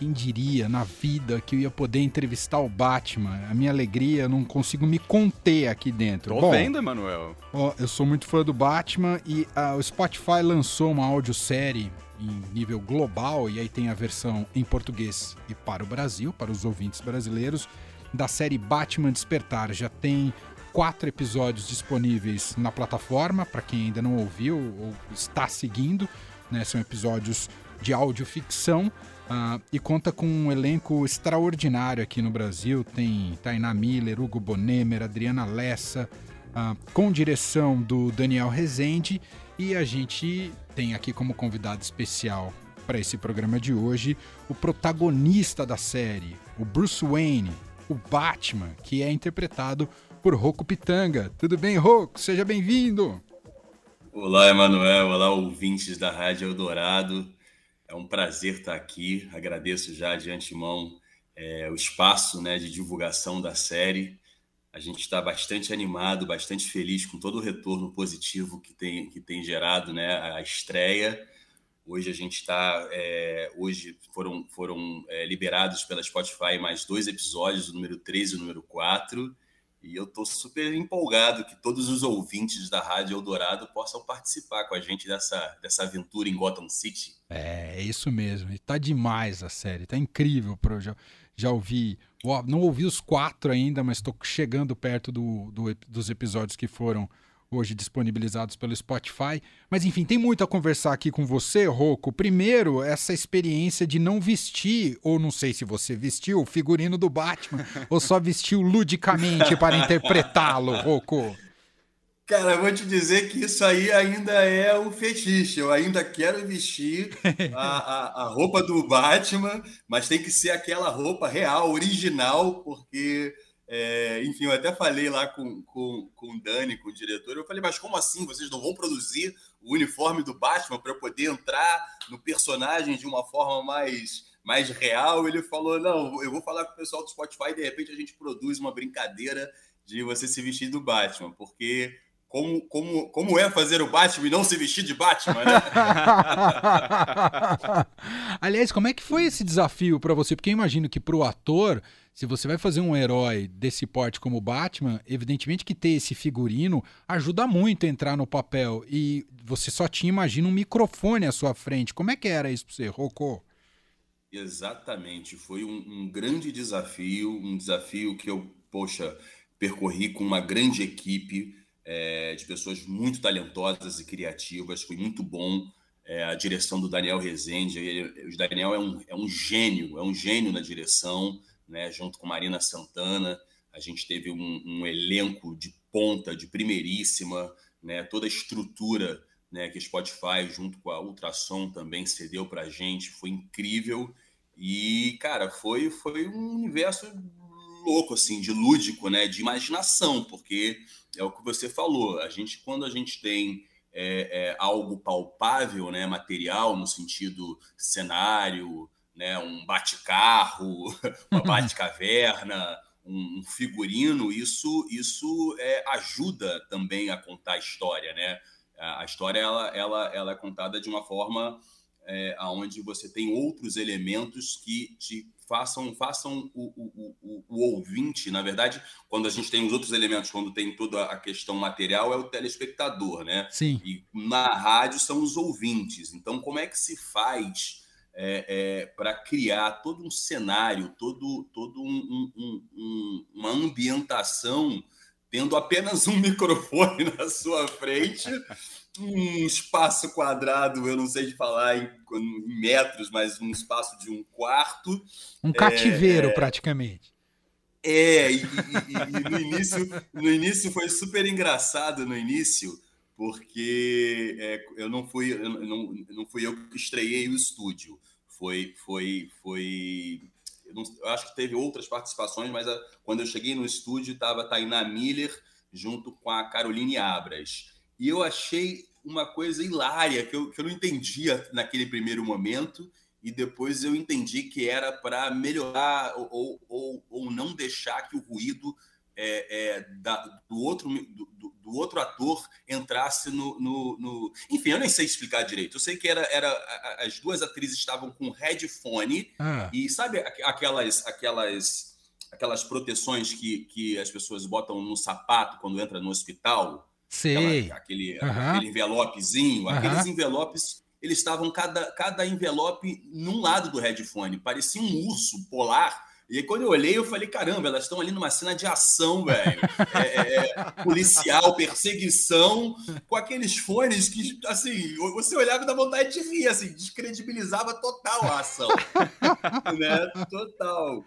quem diria na vida que eu ia poder entrevistar o Batman? A minha alegria, eu não consigo me conter aqui dentro. Tô Bom, vendo, Emanuel. Ó, eu sou muito fã do Batman e uh, o Spotify lançou uma audiosérie em nível global, e aí tem a versão em português e para o Brasil, para os ouvintes brasileiros, da série Batman Despertar. Já tem quatro episódios disponíveis na plataforma, para quem ainda não ouviu ou está seguindo. Né? São episódios de audioficção uh, e conta com um elenco extraordinário aqui no Brasil. Tem Tainá Miller, Hugo Bonemer, Adriana Lessa, uh, com direção do Daniel Rezende. E a gente tem aqui como convidado especial para esse programa de hoje o protagonista da série, o Bruce Wayne, o Batman, que é interpretado por Rocco Pitanga. Tudo bem, Rocco? Seja bem-vindo! Olá, Emanuel. Olá, ouvintes da Rádio Eldorado. É um prazer estar aqui. Agradeço já de antemão é, o espaço né, de divulgação da série. A gente está bastante animado, bastante feliz com todo o retorno positivo que tem, que tem gerado né, a estreia. Hoje a gente está. É, hoje foram, foram é, liberados pela Spotify mais dois episódios, o número 3 e o número 4. E eu estou super empolgado que todos os ouvintes da Rádio Eldorado possam participar com a gente dessa, dessa aventura em Gotham City. É, é isso mesmo. E tá demais a série, tá incrível. Pro, já, já ouvi, não ouvi os quatro ainda, mas estou chegando perto do, do, dos episódios que foram hoje disponibilizados pelo Spotify. Mas enfim, tem muito a conversar aqui com você, Rocco. Primeiro, essa experiência de não vestir, ou não sei se você vestiu o figurino do Batman, ou só vestiu ludicamente para interpretá-lo, Rocco. Cara, eu vou te dizer que isso aí ainda é um fetiche. Eu ainda quero vestir a, a, a, roupa do Batman, mas tem que ser aquela roupa real, original, porque é, enfim, eu até falei lá com, com, com o Dani, com o diretor, eu falei, mas como assim? Vocês não vão produzir o uniforme do Batman para eu poder entrar no personagem de uma forma mais, mais real? Ele falou, não, eu vou falar com o pessoal do Spotify e de repente a gente produz uma brincadeira de você se vestir do Batman, porque como, como, como é fazer o Batman e não se vestir de Batman, né? Aliás, como é que foi esse desafio para você? Porque eu imagino que para o ator se você vai fazer um herói desse porte como Batman, evidentemente que ter esse figurino ajuda muito a entrar no papel. E você só tinha, imagina, um microfone à sua frente. Como é que era isso para você, Rocco? Exatamente. Foi um, um, grande desafio, um desafio que eu, poxa, percorri com uma grande equipe é, de pessoas muito talentosas e criativas. Foi muito bom. É, a direção do Daniel Rezende. Ele, o Daniel é um, é um gênio, é um gênio na direção né, junto com Marina Santana. A gente teve um, um elenco de ponta, de primeiríssima, né, toda a estrutura né, que Spotify, junto com a Ultrassom, também cedeu para a gente, foi incrível. E, cara, foi, foi um universo louco, assim, de lúdico, né, de imaginação, porque é o que você falou. A gente, quando a gente tem é, é, algo palpável, né, material, no sentido cenário, né, um bate-carro, uma bate-caverna, um, figurino, isso, isso é, ajuda também a contar a história, né? A história ela, ela, ela é contada de uma forma é, onde você tem outros elementos que te façam, façam o, o, o, o, ouvinte, na verdade, quando a gente tem os outros elementos, quando tem toda a questão material, é o telespectador, né? Sim. E na rádio são os ouvintes. Então, como é que se faz é, é, para criar todo um cenário, todo, todo um, um, um, uma ambientação, tendo apenas um microfone na sua frente, um espaço quadrado, eu não sei de falar em, em metros, mas um espaço de um quarto. Um cativeiro, é, praticamente. É, e, e, e, no, início, no início foi super engraçado no início, porque é, eu não fui eu não, não fui eu que estreiei o estúdio. Foi foi foi eu, não, eu acho que teve outras participações mas a, quando eu cheguei no estúdio estava Tainá Miller junto com a Caroline Abras. E eu achei uma coisa hilária que eu, que eu não entendia naquele primeiro momento e depois eu entendi que era para melhorar ou, ou, ou não deixar que o ruído é, é, da, do, outro, do, do, outro ator entrasse no, no, no, Enfim, eu nem sei explicar direito. Eu sei que era, era as duas atrizes estavam com headphone ah. e sabe aquelas aquelas aquelas proteções que, que as pessoas botam no sapato quando entra no hospital? Sei. Aquela, aquele, uhum. aquele envelopezinho. Uhum. Aqueles envelopes, eles estavam cada, cada envelope num lado do headphone. Parecia um urso polar e aí, quando eu olhei, eu falei: caramba, elas estão ali numa cena de ação, velho. É, é, é, policial, perseguição, com aqueles fones que, assim, você olhava e dá vontade de rir, assim, descredibilizava total a ação. né? Total.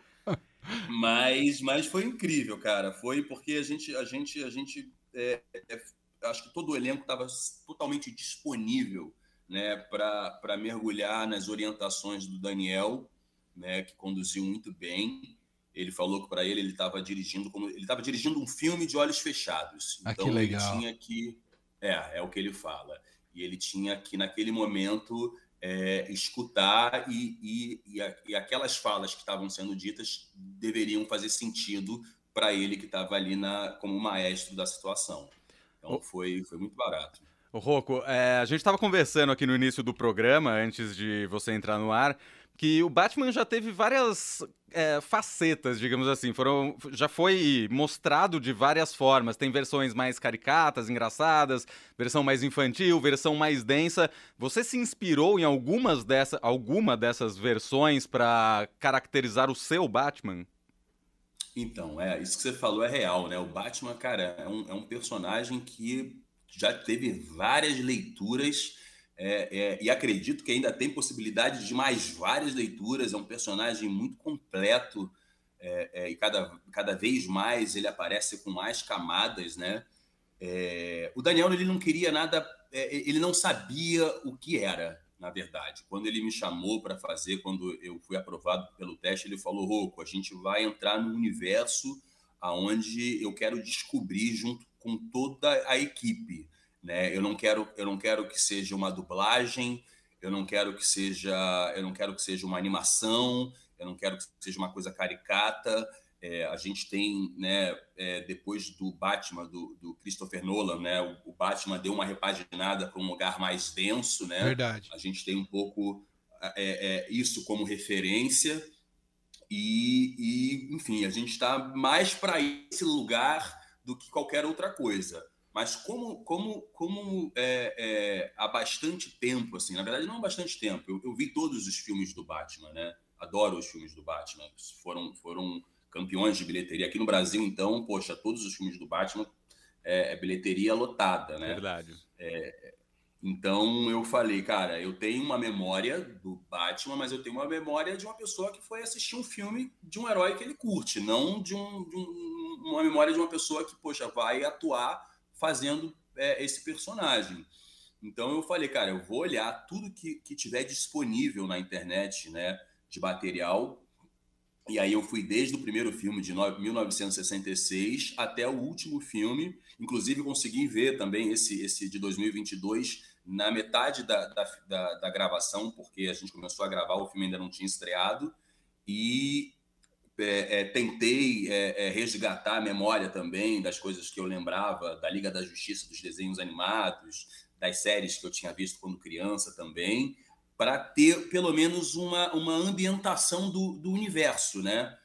Mas, mas foi incrível, cara. Foi porque a gente, a gente, a gente, é, é, acho que todo o elenco estava totalmente disponível, né, para mergulhar nas orientações do Daniel né, que conduziu muito bem. Ele falou que para ele ele estava dirigindo como ele estava dirigindo um filme de olhos fechados. Ah, então ele tinha que é é o que ele fala. E ele tinha que naquele momento é, escutar e, e, e, e, aquelas falas que estavam sendo ditas deveriam fazer sentido para ele que estava ali na, como maestro da situação. Então foi, foi muito barato. O Rocco, é, a gente estava conversando aqui no início do programa, antes de você entrar no ar, que o Batman já teve várias é, facetas, digamos assim. Foram, já foi mostrado de várias formas. Tem versões mais caricatas, engraçadas, versão mais infantil, versão mais densa. Você se inspirou em algumas dessa, alguma dessas versões para caracterizar o seu Batman? Então, é, isso que você falou é real, né? O Batman, cara, é um, é um personagem que já teve várias leituras é, é, e acredito que ainda tem possibilidade de mais várias leituras. É um personagem muito completo é, é e cada, cada vez mais ele aparece com mais camadas, né? É, o Daniel ele não queria nada, é, ele não sabia o que era, na verdade. Quando ele me chamou para fazer, quando eu fui aprovado pelo teste, ele falou: Roco, a gente vai entrar no universo aonde eu quero descobrir junto com toda a equipe. Né? Eu não quero, eu não quero que seja uma dublagem, eu não quero que seja, eu não quero que seja uma animação, eu não quero que seja uma coisa caricata. É, a gente tem, né, é, depois do Batman do, do, Christopher Nolan, né, o, o Batman deu uma repaginada para um lugar mais denso, né? Verdade. A gente tem um pouco é, é isso como referência e, e enfim, a gente está mais para esse lugar do que qualquer outra coisa. Mas como, como, como é, é, há bastante tempo, assim, na verdade não há bastante tempo, eu, eu, vi todos os filmes do Batman, né? Adoro os filmes do Batman, foram, foram campeões de bilheteria. Aqui no Brasil, então, poxa, todos os filmes do Batman é, é bilheteria lotada, né? Verdade. É, então eu falei, cara, eu tenho uma memória do Batman, mas eu tenho uma memória de uma pessoa que foi assistir um filme de um herói que ele curte, não de, um, de um, uma memória de uma pessoa que, poxa, vai atuar fazendo é, esse personagem. Então eu falei, cara, eu vou olhar tudo que, que tiver disponível na internet, né, de material. E aí eu fui desde o primeiro filme de 1966 até o último filme. Inclusive consegui ver também esse, esse de 2022 na metade da, da, da, da gravação, porque a gente começou a gravar, o filme ainda não tinha estreado. E é, é, tentei é, é, resgatar a memória também das coisas que eu lembrava da Liga da Justiça, dos desenhos animados, das séries que eu tinha visto quando criança também, para ter pelo menos uma, uma ambientação do, do universo, né?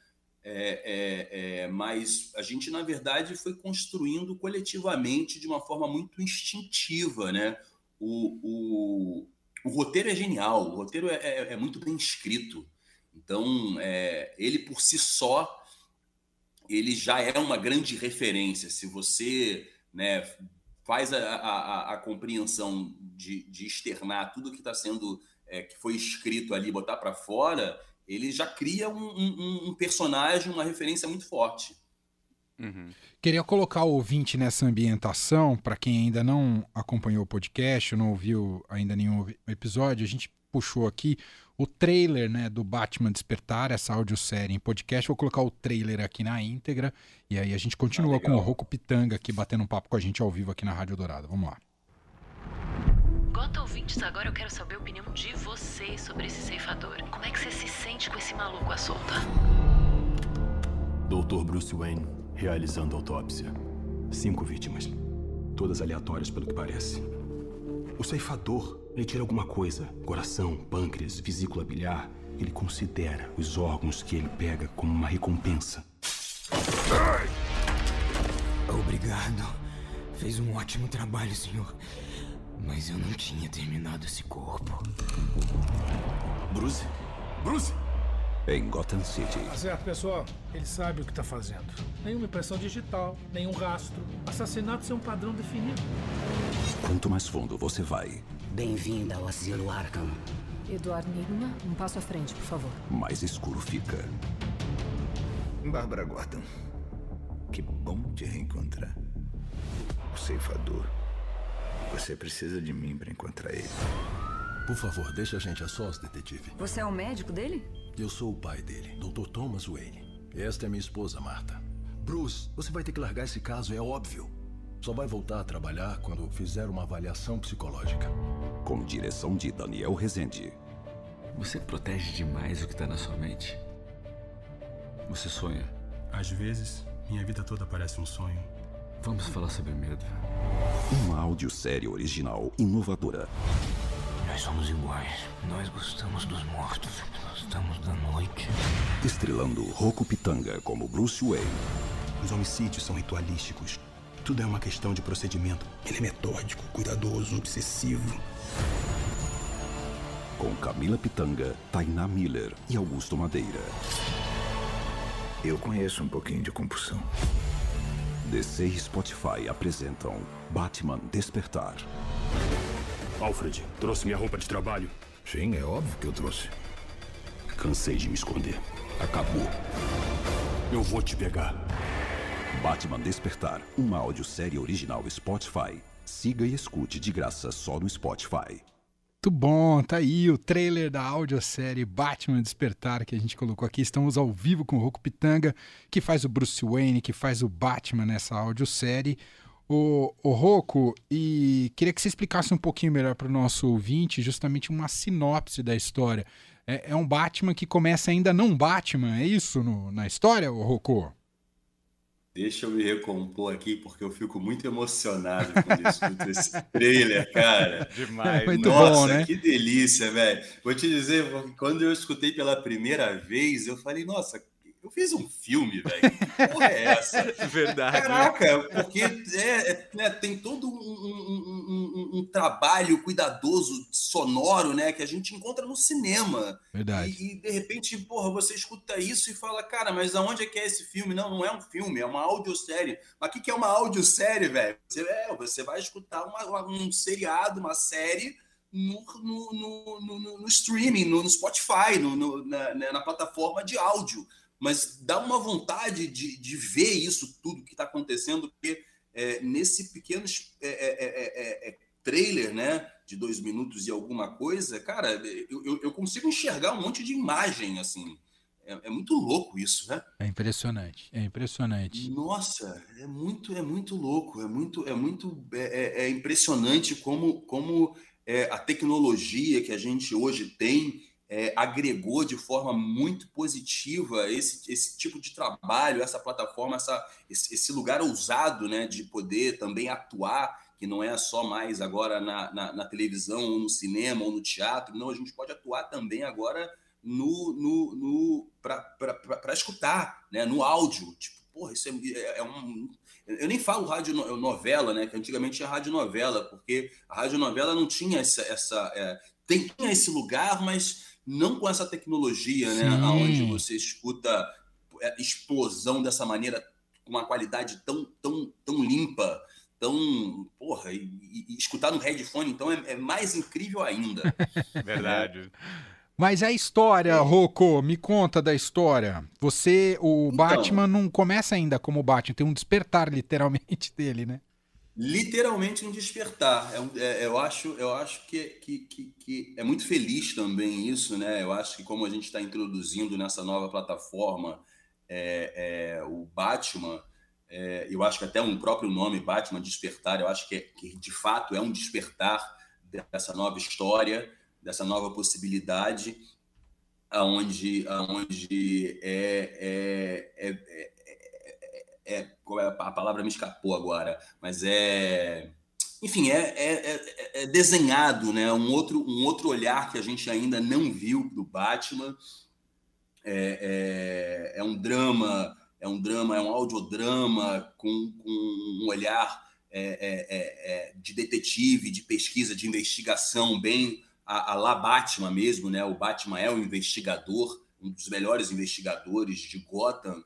É, é, mas a gente, na verdade, foi construindo coletivamente de uma forma muito instintiva, né? O, o, o roteiro é genial, o roteiro é muito bem escrito. Então, é, ele por si só, ele já é uma grande referência. Se você né, faz a, a, a compreensão de, de, externar tudo que está sendo, é, que foi escrito ali, botar para fora, ele já cria um, um, um, personagem, uma referência muito forte. Uhum. Queria colocar o ouvinte nessa ambientação, para quem ainda não acompanhou o podcast, não ouviu ainda nenhum episódio, a gente puxou aqui o trailer né, do Batman Despertar, essa audiosérie em podcast. Vou colocar o trailer aqui na íntegra. E aí a gente continua ah, com o Rocco Pitanga aqui batendo um papo com a gente ao vivo aqui na Rádio Dourado. Vamos lá. Gota ouvintes, agora eu quero saber a opinião de vocês sobre esse ceifador. Como é que você se sente com esse maluco à solta? Doutor Bruce Wayne Realizando autópsia. Cinco vítimas. Todas aleatórias, pelo que parece. O ceifador, ele tira alguma coisa. Coração, pâncreas, vesícula biliar. Ele considera os órgãos que ele pega como uma recompensa. Obrigado. Fez um ótimo trabalho, senhor. Mas eu não tinha terminado esse corpo. Bruce? Bruce! Em Gotham City. Tá certo, pessoal. Ele sabe o que está fazendo. Nenhuma impressão digital, nenhum rastro. Assassinatos é um padrão definido. Quanto mais fundo você vai, Bem-vindo ao Asilo Arkham. Eduardo Nigma, um passo à frente, por favor. mais escuro fica. Bárbara Gordon. Que bom te reencontrar. O ceifador. Você precisa de mim para encontrar ele. Por favor, deixa a gente a sós, detetive. Você é o médico dele? Eu sou o pai dele, Dr. Thomas Wayne. Esta é minha esposa, Marta. Bruce, você vai ter que largar esse caso, é óbvio. Só vai voltar a trabalhar quando fizer uma avaliação psicológica. Com direção de Daniel Rezende. Você protege demais o que tá na sua mente. Você sonha. Às vezes, minha vida toda parece um sonho. Vamos falar sobre medo. Uma audiosérie original inovadora. Nós somos iguais. Nós gostamos dos mortos. Gostamos da noite. Estrelando Rocco Pitanga como Bruce Wayne. Os homicídios são ritualísticos. Tudo é uma questão de procedimento. Ele é metódico, cuidadoso, obsessivo. Com Camila Pitanga, Tainá Miller e Augusto Madeira. Eu conheço um pouquinho de compulsão. DC e Spotify apresentam Batman Despertar. Alfred, trouxe minha roupa de trabalho. Sim, é óbvio que eu trouxe. Cansei de me esconder. Acabou. Eu vou te pegar. Batman Despertar, uma audiosérie original Spotify. Siga e escute de graça só no Spotify. Muito bom, tá aí o trailer da audiosérie Batman Despertar que a gente colocou aqui. Estamos ao vivo com o Rocco Pitanga, que faz o Bruce Wayne, que faz o Batman nessa audiosérie. O, o Rocco, e queria que você explicasse um pouquinho melhor para o nosso ouvinte justamente uma sinopse da história. É, é um Batman que começa ainda não Batman, é isso no- na história, o Rocco? Deixa eu me recompor aqui, porque eu fico muito emocionado quando eu escuto esse trailer, cara. Demais. É muito Nossa, bom, né? que delícia, velho. Vou te dizer, quando eu escutei pela primeira vez, eu falei, nossa, eu fiz um filme, velho. Que porra é essa? Verdade. né? Caraca, porque é, é, né, tem todo um, um- um- um- trabalho cuidadoso, sonoro, né, que a gente encontra no cinema. Verdade. E, e, de repente, porra, você escuta isso e fala, cara, mas aonde é que é esse filme? Não, não é um filme, é uma audiosérie. Mas o que, que é uma audiosérie, velho? Você, é, você vai escutar uma- um seriado, uma série no, no, no, no- streaming, no, Spotify, no, na, na plataforma de áudio. Mas dá uma vontade de, de ver isso tudo que está acontecendo, porque é, nesse pequeno é, é, é, é, é, trailer, né, de dois minutos e alguma coisa, cara, eu, eu- eu consigo enxergar um monte de imagem, assim. É, é muito louco isso, né? É impressionante, é impressionante. Nossa, é muito, é muito louco, é muito, é muito, é, é- é impressionante como, como é, a tecnologia que a gente hoje tem é, agregou de forma muito positiva esse, esse tipo de trabalho, essa plataforma, essa, esse, esse lugar ousado, né, de poder também atuar, que não é só mais agora na, na, na televisão, ou no cinema, ou no teatro, não, a gente pode atuar também agora no, no, no para escutar, né, no áudio. Tipo, porra, isso é, é um. Eu nem falo rádio no- novela, né? Que antigamente tinha rádio novela, porque a rádio novela não tinha essa. essa é, tem, tinha esse lugar, mas não com essa tecnologia, né? Sim. Onde você escuta é, explosão dessa maneira, com uma qualidade tão, tão, tão limpa, tão. Porra, e, e- escutar no headphone, então, é, é mais incrível ainda. Verdade. Mas a história, Rocco, me conta da história. Você, o Então. Batman não começa ainda como Batman, tem um despertar literalmente dele, né? literalmente um despertar. É é- eu acho, eu acho que, que, que, que é muito feliz também isso, né? Eu acho que como a gente está introduzindo nessa nova plataforma é, é, o Batman, é, eu acho que até um próprio nome Batman Despertar, eu acho que, é- que de fato é um despertar dessa nova história, dessa nova possibilidade, aonde, aonde é, é, é, é- é- a palavra me escapou agora, mas é enfim, é, é, é, é, desenhado, né? Um outro, um outro olhar que a gente ainda não viu do Batman. É, é, é um drama, é um drama, é um audiodrama com, com um olhar é, é, é, de detetive, de pesquisa, de investigação, bem a, a lá Batman mesmo, né? O Batman é o investigador, um dos melhores investigadores de Gotham,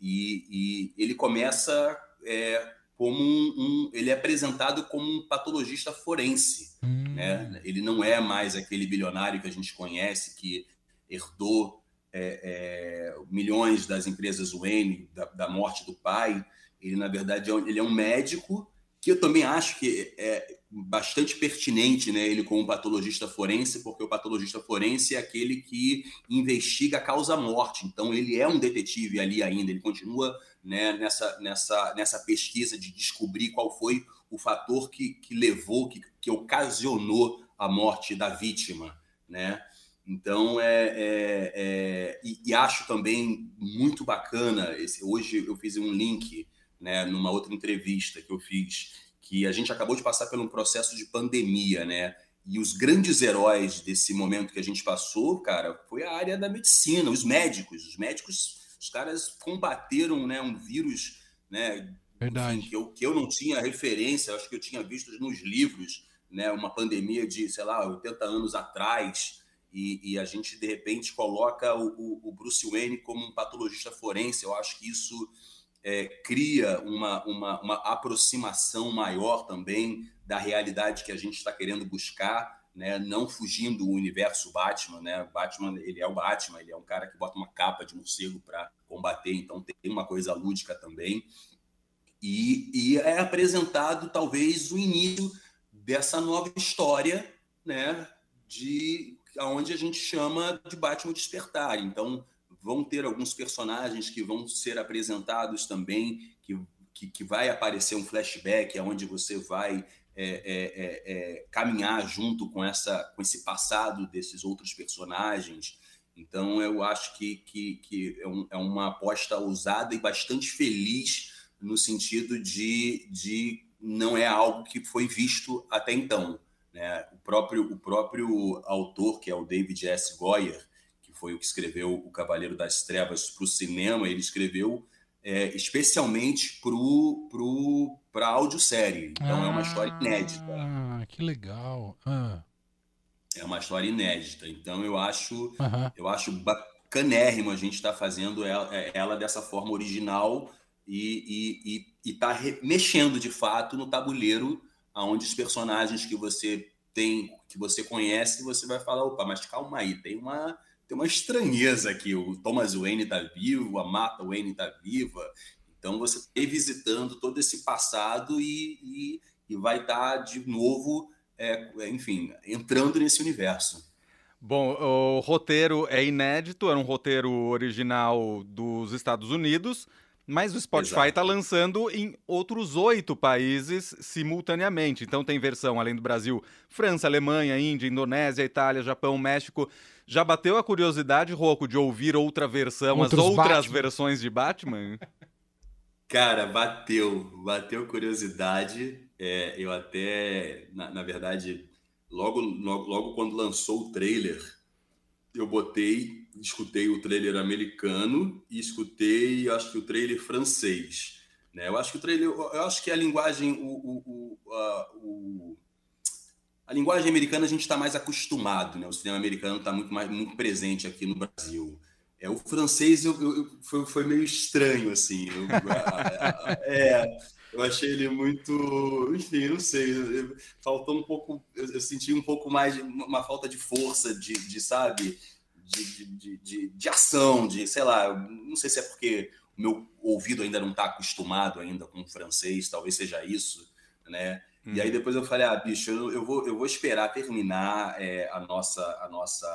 e, e ele começa é, como um, um, ele é apresentado como um patologista forense, hum. né? Ele não é mais aquele bilionário que a gente conhece que herdou é, é, milhões das empresas Wayne da, da, morte do pai. Ele na verdade é um, ele é um médico que eu também acho que é bastante pertinente, né? Ele como patologista forense, porque o patologista forense é aquele que investiga a causa morte. Então ele é um detetive ali ainda. Ele continua né, nessa, nessa, nessa pesquisa de descobrir qual foi o fator que, que levou, que, que ocasionou a morte da vítima, né? Então, é, é, é e, e, acho também muito bacana, esse, hoje eu fiz um link, né, numa outra entrevista que eu fiz, que a gente acabou de passar por um processo de pandemia, né? E os grandes heróis desse momento que a gente passou, cara, foi a área da medicina, os médicos. Os médicos os caras combateram né, um vírus né, Verdade. Enfim, que, eu, que eu não tinha referência, acho que eu tinha visto nos livros, né, uma pandemia de, sei lá, 80 anos atrás, e, e a gente, de repente, coloca o, o, Bruce Wayne como um patologista forense. Eu acho que isso é, cria uma, uma, uma aproximação maior também da realidade que a gente está querendo buscar né, não fugindo do universo Batman, né? Batman, ele é o Batman, ele é um cara que bota uma capa de morcego para combater, então tem uma coisa lúdica também. E, e, é apresentado talvez o início dessa nova história, né, de aonde a gente chama de Batman Despertar. Então, vão ter alguns personagens que vão ser apresentados também, que, que, que vai aparecer um flashback, aonde você vai é, é, é, é, caminhar junto com, essa, com esse passado desses outros personagens. Então, eu acho que, que, que é, um, é, uma aposta ousada e bastante feliz no sentido de, de não é algo que foi visto até então. Né? O, próprio, o próprio autor, que é o David S. Goyer, que foi o que escreveu O Cavaleiro das Trevas para o cinema, ele escreveu é, especialmente para pro, pro, audiosérie. Então ah, é uma história ah, inédita. Ah, que legal. Ah. É uma história inédita. Então eu acho, eu acho bacanérrimo a gente estar tá fazendo ela, é, ela, dessa forma original e está mexendo de fato no tabuleiro aonde os personagens que você tem, que você conhece, você vai falar, opa, mas calma aí, tem uma tem uma estranheza aqui. O Thomas Wayne está vivo, a Martha Wayne está viva. Então você está revisitando todo esse passado e, e, e vai estar tá de novo, é, enfim, entrando nesse universo. Bom, o roteiro é inédito, era um roteiro original dos Estados Unidos, mas o Spotify está lançando em outros oito países simultaneamente. Então tem versão, além do Brasil, França, Alemanha, Índia, Indonésia, Itália, Japão, México. Já bateu a curiosidade, Rocco, de ouvir outra versão, Outros as outras Batman. versões de Batman? Cara, bateu. Bateu curiosidade. É, eu até, na, na verdade, logo, logo, logo quando lançou o trailer, eu botei, escutei o trailer americano e escutei, acho que o trailer francês. Né? Eu acho que o trailer, eu acho que a linguagem, o, o, o, a, o a linguagem americana a gente está mais acostumado, né? O cinema americano está muito mais muito presente aqui no Brasil. É o francês eu, eu, foi, foi, meio estranho assim. Eu, é, eu achei ele muito, enfim, não sei. Faltou um pouco, eu, senti um pouco mais uma falta de força, de, de sabe, de, de, de, de ação, de sei lá. Não sei se é porque o meu ouvido ainda não está acostumado ainda com o francês, talvez seja isso, né? E aí uhum. depois eu falei, ah, bicho, eu, eu vou, eu vou esperar terminar é, a nossa, a nossa,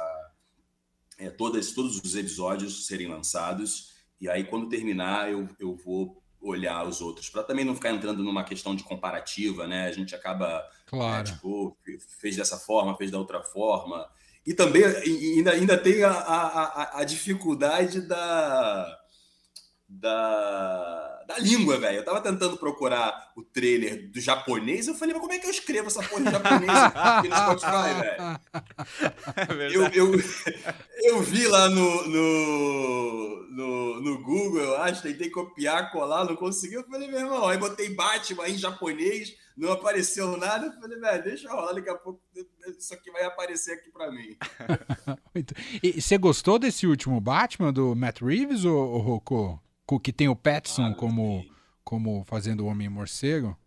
é, todas, todos os episódios serem lançados. E aí quando terminar eu, eu vou olhar os outros para também não ficar entrando numa questão de comparativa, né? A gente acaba, né, claro. tipo, fez dessa forma, fez da outra forma. E também ainda, ainda tem a, a, a, dificuldade da da, da língua, velho. Eu tava tentando procurar o trailer do japonês, eu falei, mas como é que eu escrevo essa porra em japonês aqui no Spotify, velho? É eu, eu, eu vi lá no, no, no, no, Google, eu acho, tentei copiar, colar, não consegui. Eu falei, meu irmão, aí botei Batman em japonês, não apareceu nada. Eu falei, velho, deixa eu rolar, daqui a pouco isso aqui vai aparecer aqui para mim. e você gostou desse último Batman do Matt Reeves, ou, ou Rocco? que tem o Petson ah, como, como fazendo o Homem-Morcego?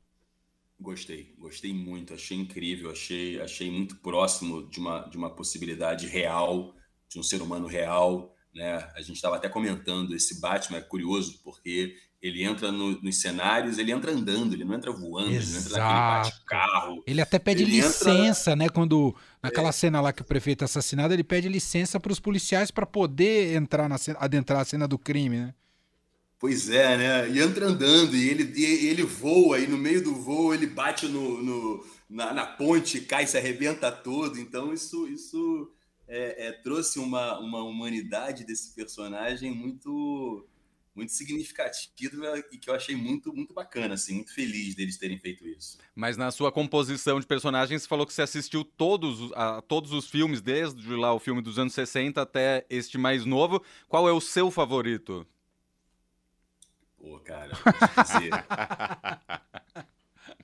Gostei, gostei muito, achei incrível, achei, achei muito próximo de uma, de uma possibilidade real, de um ser humano real. Né? A gente estava até comentando, esse Batman é curioso, porque ele entra no, nos cenários, ele entra andando, ele não entra voando, Exato. ele não entra carro. Ele até pede ele licença, entra... né? Quando naquela é. cena lá que o prefeito é assassinado, ele pede licença para os policiais para poder entrar na cena, adentrar a cena do crime, né? Pois é, né? E entra andando, e ele, e ele voa, e no meio do voo ele bate no, no na, na, ponte, cai, se arrebenta todo. Então, isso, isso é, é, trouxe uma, uma humanidade desse personagem muito muito significativa e que eu achei muito muito bacana, assim, muito feliz deles terem feito isso. Mas na sua composição de personagens, você falou que você assistiu todos, a, todos os filmes, desde lá o filme dos anos 60 até este mais novo. Qual é o seu favorito? Pô, cara, dizer.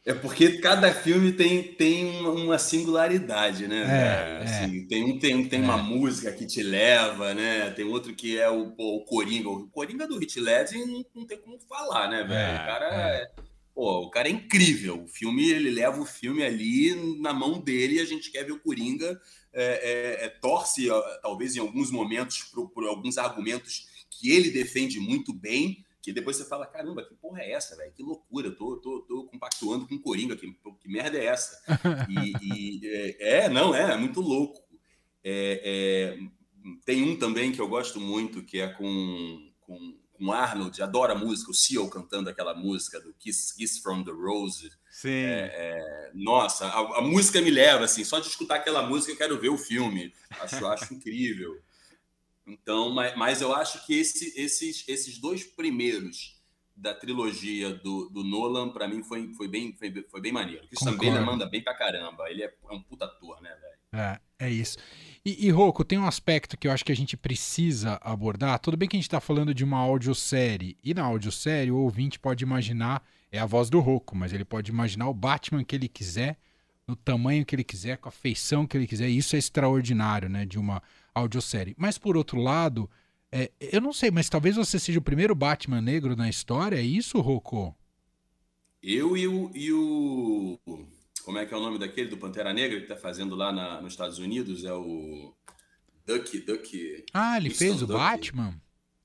É porque cada filme tem, tem uma singularidade, né? É, assim, é. Tem um tem, tem é. uma música que te leva, né? Tem outro que é o, o Coringa. O Coringa do Hit Ledger não, não tem como falar, né, velho? É, o cara é. é. Pô, o cara é incrível. O filme, ele leva o filme ali na mão dele e a gente quer ver o Coringa é, torce, talvez em alguns momentos, por, por alguns argumentos que ele defende muito bem, que depois você fala, caramba, que porra é essa, velho? Que loucura, eu tô, tô, tô compactuando com o Coringa, que, que merda é essa? E, e é, é, não, é, é muito louco. É, é, tem um também que eu gosto muito, que é com, com, com Arnold, adoro a música, o Seal cantando aquela música do Kiss, Kiss from the Rose. Sim. É, é, nossa, a, a, música me leva, assim, só de escutar aquela música eu quero ver o filme. Acho, acho incrível. Então, mas, mas eu acho que esse, esses, esses dois primeiros da trilogia do, do Nolan, para mim, foi, foi, bem, foi, foi bem maneiro. O Christian Bale manda bem pra caramba. Ele é, é um puta ator, né, velho? É, é isso. E, e Rocco, tem um aspecto que eu acho que a gente precisa abordar. Tudo bem que a gente está falando de uma audiosérie, e na audiosérie o ouvinte pode imaginar, é a voz do Rocco, mas ele pode imaginar o Batman que ele quiser, no tamanho que ele quiser, com a feição que ele quiser. E isso é extraordinário, né? De uma audiosérie. Mas por outro lado, é, eu não sei, mas talvez você seja o primeiro Batman negro na história, é isso, Rocco? Eu e o, e o. Como é que é o nome daquele do Pantera Negra que tá fazendo lá na, nos Estados Unidos? É o. Duck, Duck. Ah, ele Winston fez o Duck. Batman?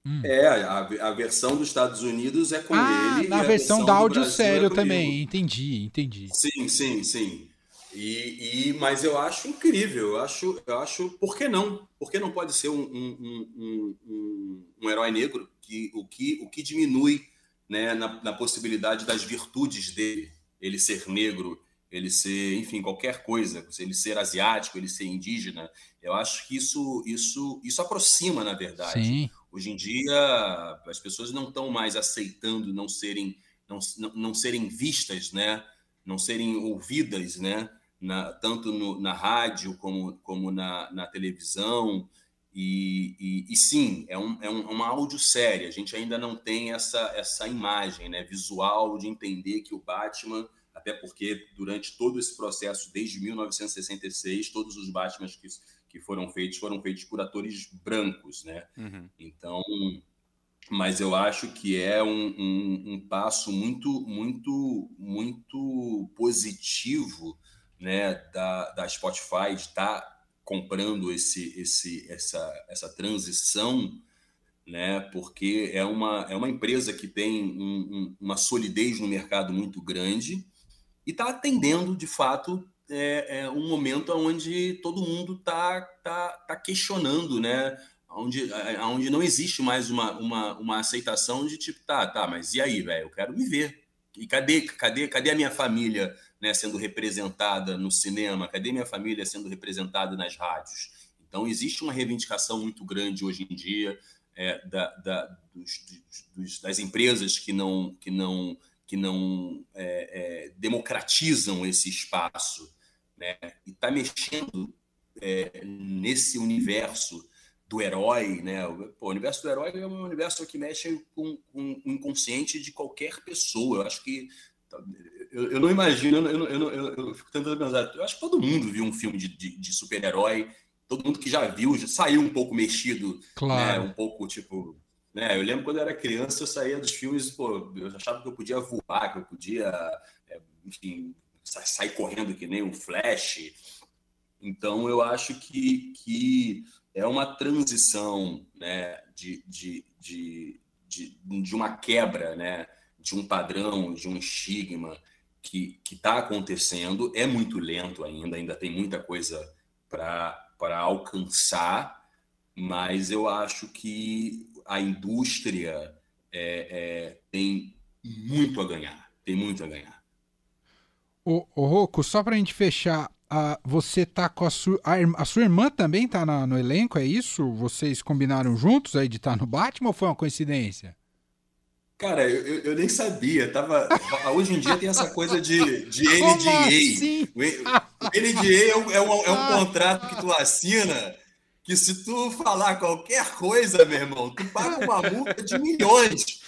Hum. É, a, a, versão dos Estados Unidos é com ah, ele. Na versão, versão da audiosérie é também, entendi, entendi. Sim, sim, sim. E, e, mas eu acho incrível, eu acho, eu acho, por que não? Por que não pode ser um, um, um, um, herói negro que o que, o que diminui né, na, na, possibilidade das virtudes dele, ele ser negro, ele ser, enfim, qualquer coisa, ele ser asiático, ele ser indígena, eu acho que isso, isso, isso aproxima, na verdade. Sim. Hoje em dia, as pessoas não estão mais aceitando não serem, não, não, não serem vistas, né? não serem ouvidas, né? Na, tanto no, na rádio como, como na, na televisão. E, e, e, sim, é, um, é um, uma audiosérie. A gente ainda não tem essa, essa imagem né, visual de entender que o Batman, até porque durante todo esse processo, desde 1966, todos os Batmans que, que foram feitos foram feitos por atores brancos. Né? Uhum. Então, mas eu acho que é um, um, um passo muito, muito, muito positivo né, da, da Spotify está comprando esse, esse, essa, essa transição, né, porque é uma, é uma empresa que tem um, um, uma solidez no mercado muito grande e está atendendo, de fato, é, é, um momento onde todo mundo está tá, tá questionando, né, onde, onde não existe mais uma, uma, uma aceitação de tipo, tá, tá, mas e aí, velho, eu quero me ver. E cadê, cadê, cadê a minha família né, sendo representada no cinema? Cadê minha família sendo representada nas rádios? Então, existe uma reivindicação muito grande hoje em dia. é, da, da, dos, dos, das empresas que não, que não, que não é, é, democratizam esse espaço né? e está mexendo é, nesse universo do herói, né? Pô, o universo do herói é um universo que mexe com, com o inconsciente de qualquer pessoa. Eu acho que eu, eu não imagino, eu, eu, eu, eu, fico tentando pensar. Eu acho que todo mundo viu um filme de, de, de super-herói. Todo mundo que já viu já saiu um pouco mexido, claro. né? Um pouco tipo, né? Eu lembro quando eu era criança, eu saía dos filmes, pô, eu achava que eu podia voar, que eu podia, é, enfim, sair correndo que nem um Flash. Então, eu acho que, que é uma transição né, de, de, de, de, de uma quebra né, de um padrão, de um estigma que está acontecendo. É muito lento ainda, ainda tem muita coisa para alcançar, mas eu acho que a indústria é, é, tem muito a ganhar. Tem muito a ganhar. Ô, ô Rocco, só para a gente fechar, uh, você tá com a sua. A, a sua irmã também tá na, no elenco, é isso? Vocês combinaram juntos aí de estar tá no Batman ou foi uma coincidência? Cara, eu, eu, nem sabia. Tava, hoje em dia tem essa coisa de, de NDA. Assim? O, o NDA é um, é, um, é um contrato que tu assina que se tu falar qualquer coisa, meu irmão, tu paga uma multa de milhões.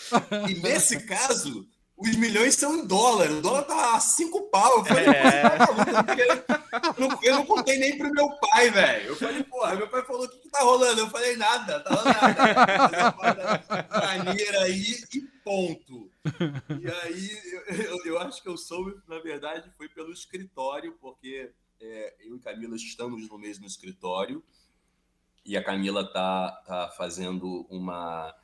E nesse caso, os milhões são em dólar. O dólar tá a cinco pau. Eu falei, é. eu, não, eu não contei nem pro meu pai, velho. Eu falei, porra, meu pai falou: o que, que tá rolando? Eu falei, nada, tá rolando nada. Maneira aí e ponto. E aí eu, eu, acho que eu soube, na verdade, foi pelo escritório, porque é, eu e Camila estamos no mesmo escritório e a Camila tá, tá fazendo uma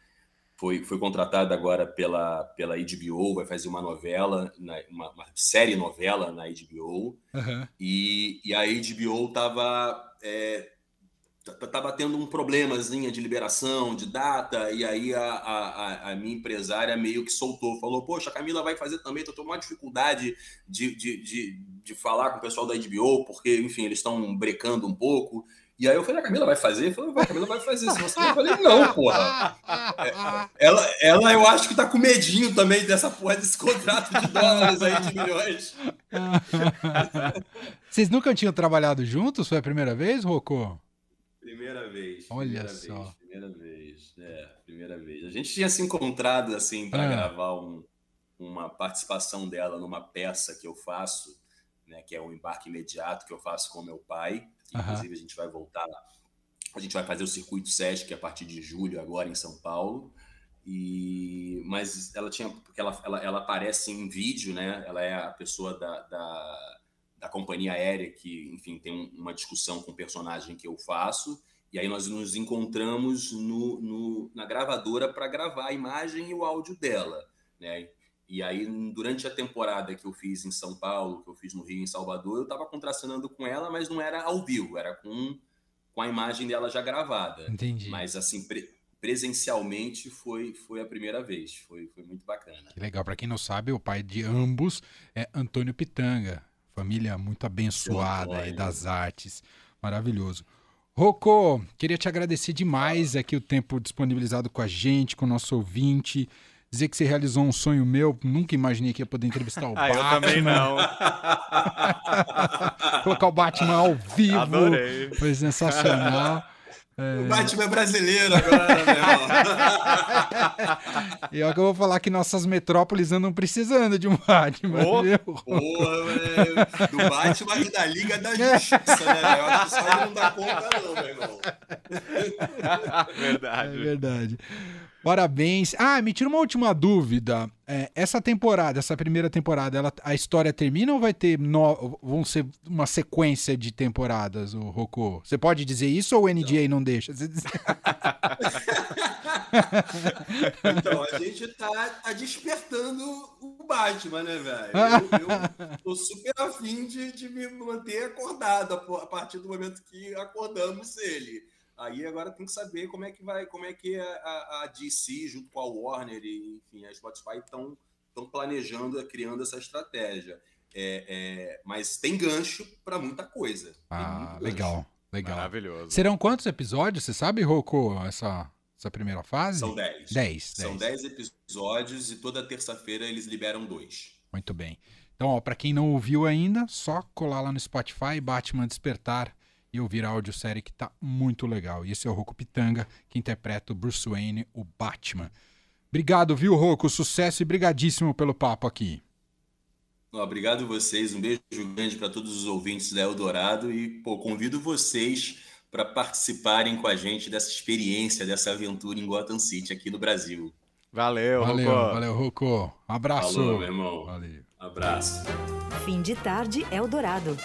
foi, foi contratada agora pela, pela HBO, vai fazer uma novela, uma, uma série novela na HBO, uhum. e, e a HBO estava é, tava tendo um problemazinho de liberação, de data, e aí a, a, a, minha empresária meio que soltou, falou, poxa, a Camila vai fazer também, tô com uma dificuldade de, de, de, de falar com o pessoal da HBO, porque, enfim, eles estão brecando um pouco, e aí eu falei, a Camila vai fazer? Eu falei, a Camila vai fazer. Se você eu falei, não, porra. É, ela, ela, eu acho que tá com medinho também dessa porra desse contrato de dólares aí, de milhões. Vocês nunca tinham trabalhado juntos? Foi a primeira vez, Rocco? Primeira vez. Olha primeira só. Vez, primeira vez. É, primeira vez. A gente tinha se encontrado, assim, para ah. gravar um, uma participação dela numa peça que eu faço, né, que é o um embarque imediato que eu faço com meu pai. Inclusive, uhum. a gente vai voltar. A gente vai fazer o circuito SESC a partir de julho, agora em São Paulo. E, mas ela tinha, porque ela, ela, ela aparece em vídeo, né? Ela é a pessoa da, da, da companhia aérea que, enfim, tem uma discussão com o personagem que eu faço. E aí nós nos encontramos no, no na gravadora para gravar a imagem e o áudio dela, né? E aí, durante a temporada que eu fiz em São Paulo, que eu fiz no Rio em Salvador, eu estava contracenando com ela, mas não era ao vivo, era com, com a imagem dela já gravada. Entendi. Mas, assim, pre presencialmente foi, foi a primeira vez. Foi, foi muito bacana. Que legal. Para quem não sabe, o pai de ambos é Antônio Pitanga. Família muito abençoada aí das artes. Maravilhoso. Rocco, queria te agradecer demais aqui o tempo disponibilizado com a gente, com o nosso ouvinte dizer que você realizou um sonho meu. Nunca imaginei que ia poder entrevistar o ah, Batman. Eu também não. Colocar o Batman ao vivo. Adorei. Foi sensacional. É... O Batman é brasileiro agora, meu irmão. E olha que eu vou falar que nossas metrópoles andam precisando de um Batman. Oh, porra, velho. Do Batman e da Liga da Justiça, né? Eu acho que aí não dá conta, não, meu irmão. Verdade. É verdade. Parabéns. Ah, me tira uma última dúvida. É, essa temporada, essa primeira temporada, ela, a história termina ou vai ter no, vão ser uma sequência de temporadas, o Rocco? Você pode dizer isso ou o NDA não, não deixa? então, a gente tá, tá, despertando o Batman, né, velho? Eu, eu tô super afim de, de me manter acordado a partir do momento que acordamos ele. Aí agora tem que saber como é que vai, como é que a, a DC, junto com a Warner e enfim, a Spotify estão estão planejando, criando essa estratégia. É, é, mas tem gancho para muita coisa. Ah, legal, legal. Maravilhoso. Serão quantos episódios? Você sabe, Rocco, essa essa primeira fase? São 10. 10. São 10 episódios e toda terça-feira eles liberam dois. Muito bem. Então, ó, para quem não ouviu ainda, só colar lá no Spotify, Batman Despertar e ouvir a audiosérie que tá muito legal. E esse é o Rocco Pitanga, que interpreta o Bruce Wayne, o Batman. Obrigado, viu, Rocco? Sucesso e brigadíssimo pelo papo aqui. Obrigado vocês, um beijo grande para todos os ouvintes da Eldorado e pô, convido vocês para participarem com a gente dessa experiência, dessa aventura em Gotham City aqui no Brasil. Valeu, valeu, Rocco. Valeu, Rocco. Abraço. Falou, meu irmão. Valeu. Abraço. Fim de tarde Eldorado.